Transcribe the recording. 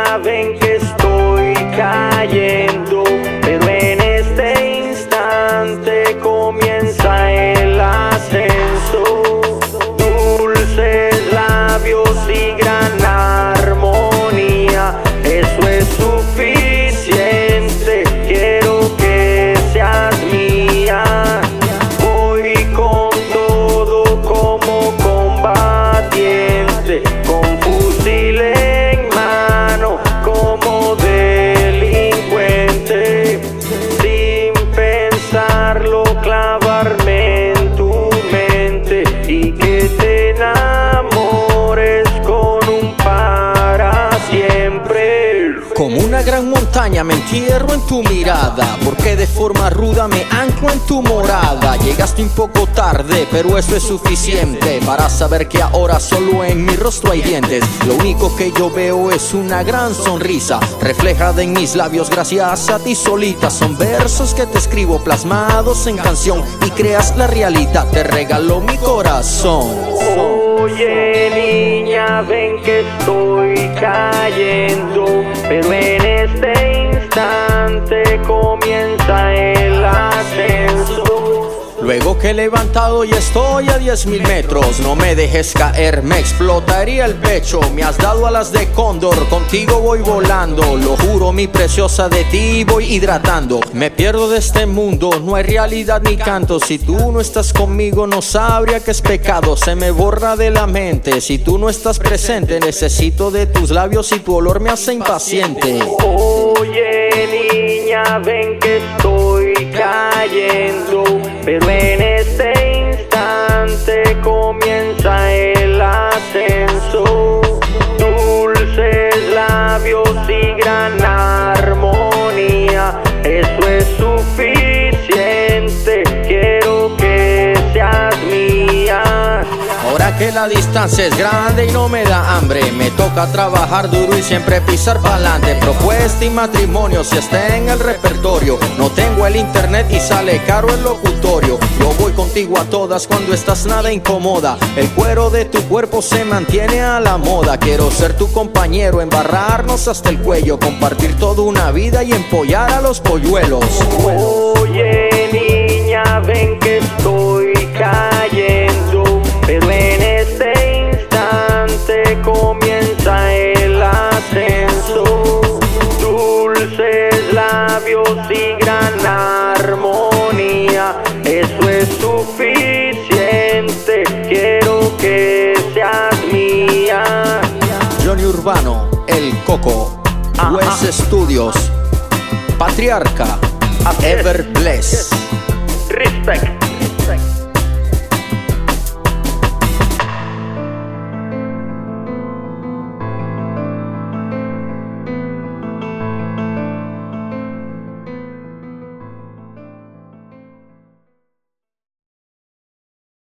vem vem Montaña me entierro en tu mirada, porque de forma ruda me anclo en tu morada. Llegaste un poco tarde, pero eso es suficiente para saber que ahora solo en mi rostro hay dientes. Lo único que yo veo es una gran sonrisa, reflejada en mis labios gracias a ti solita. Son versos que te escribo plasmados en canción y creas la realidad, te regalo mi corazón. Oye niña, ven que estoy cayendo, pero en este comienza el ascenso. Luego que he levantado y estoy a 10 mil metros, no me dejes caer, me explotaría el pecho. Me has dado alas de cóndor, contigo voy volando. Lo juro, mi preciosa, de ti voy hidratando. Me pierdo de este mundo, no hay realidad ni canto. Si tú no estás conmigo, no sabría que es pecado. Se me borra de la mente. Si tú no estás presente, necesito de tus labios y tu olor me hace impaciente. Oye niña, ven que estoy cayendo, pero en este instante comienza Que la distancia es grande y no me da hambre, me toca trabajar duro y siempre pisar pa'lante. Propuesta y matrimonio si está en el repertorio. No tengo el internet y sale caro el locutorio. Yo voy contigo a todas cuando estás nada incomoda. El cuero de tu cuerpo se mantiene a la moda. Quiero ser tu compañero, embarrarnos hasta el cuello, compartir toda una vida y empollar a los polluelos. Oye niña, Coco. Ah, West ah. Studios, Patriarca, Ever Bless. Respect. Respect.